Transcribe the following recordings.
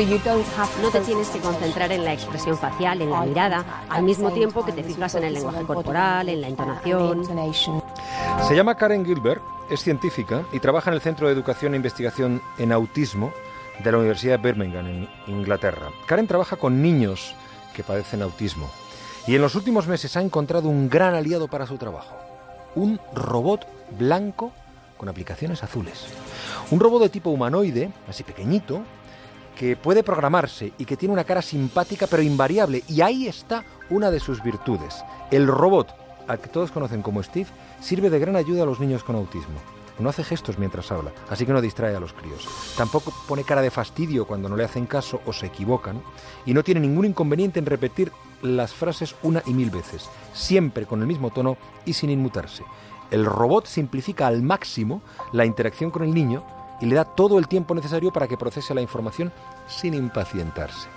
No te tienes que concentrar en la expresión facial, en la mirada, al mismo tiempo que te fijas en el lenguaje corporal, en la entonación. Se llama Karen Gilbert, es científica y trabaja en el Centro de Educación e Investigación en Autismo de la Universidad de Birmingham, en Inglaterra. Karen trabaja con niños que padecen autismo y en los últimos meses ha encontrado un gran aliado para su trabajo. Un robot blanco con aplicaciones azules. Un robot de tipo humanoide, así pequeñito, que puede programarse y que tiene una cara simpática pero invariable. Y ahí está una de sus virtudes. El robot, al que todos conocen como Steve, sirve de gran ayuda a los niños con autismo. No hace gestos mientras habla, así que no distrae a los críos. Tampoco pone cara de fastidio cuando no le hacen caso o se equivocan. Y no tiene ningún inconveniente en repetir las frases una y mil veces, siempre con el mismo tono y sin inmutarse. El robot simplifica al máximo la interacción con el niño y le da todo el tiempo necesario para que procese la información sin impacientarse.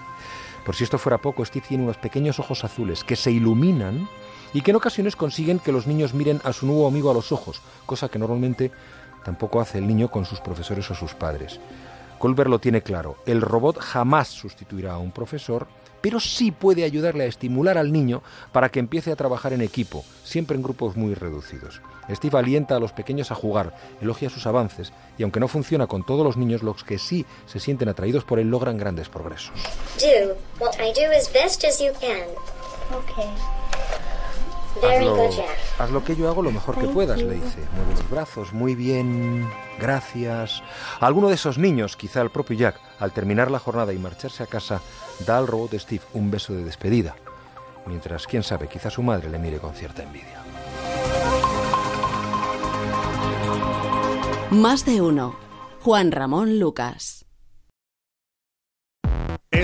Por si esto fuera poco, Steve tiene unos pequeños ojos azules que se iluminan y que en ocasiones consiguen que los niños miren a su nuevo amigo a los ojos, cosa que normalmente tampoco hace el niño con sus profesores o sus padres. Colbert lo tiene claro, el robot jamás sustituirá a un profesor, pero sí puede ayudarle a estimular al niño para que empiece a trabajar en equipo, siempre en grupos muy reducidos. Steve alienta a los pequeños a jugar, elogia sus avances y aunque no funciona con todos los niños, los que sí se sienten atraídos por él logran grandes progresos. Haz lo, que yo hago lo mejor que puedas, le dice. Mueve los brazos, muy bien, gracias. alguno de esos niños, quizá el propio Jack, al terminar la jornada y marcharse a casa, da al robot Steve un beso de despedida. Mientras, quién sabe, quizá su madre le mire con cierta envidia. Más de uno. Juan Ramón Lucas.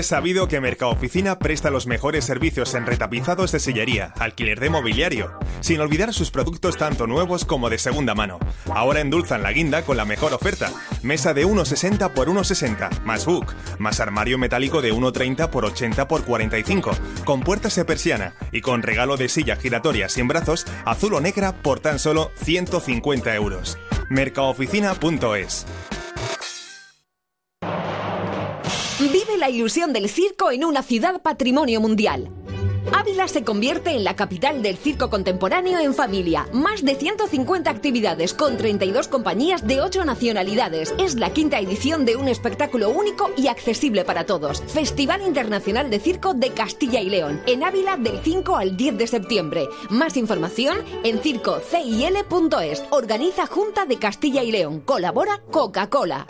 Es sabido que Mercaoficina presta los mejores servicios en retapizados de sillería, alquiler de mobiliario, sin olvidar sus productos tanto nuevos como de segunda mano. Ahora endulzan la guinda con la mejor oferta. Mesa de 1,60 por 1,60, más book, más armario metálico de 1,30 por 80 por 45, con puertas de persiana y con regalo de silla giratoria sin brazos, azul o negra por tan solo 150 euros. Mercaoficina.es la ilusión del circo en una ciudad patrimonio mundial. Ávila se convierte en la capital del circo contemporáneo en familia. Más de 150 actividades con 32 compañías de 8 nacionalidades. Es la quinta edición de un espectáculo único y accesible para todos. Festival Internacional de Circo de Castilla y León. En Ávila del 5 al 10 de septiembre. Más información en circocil.es. Organiza Junta de Castilla y León. Colabora Coca-Cola.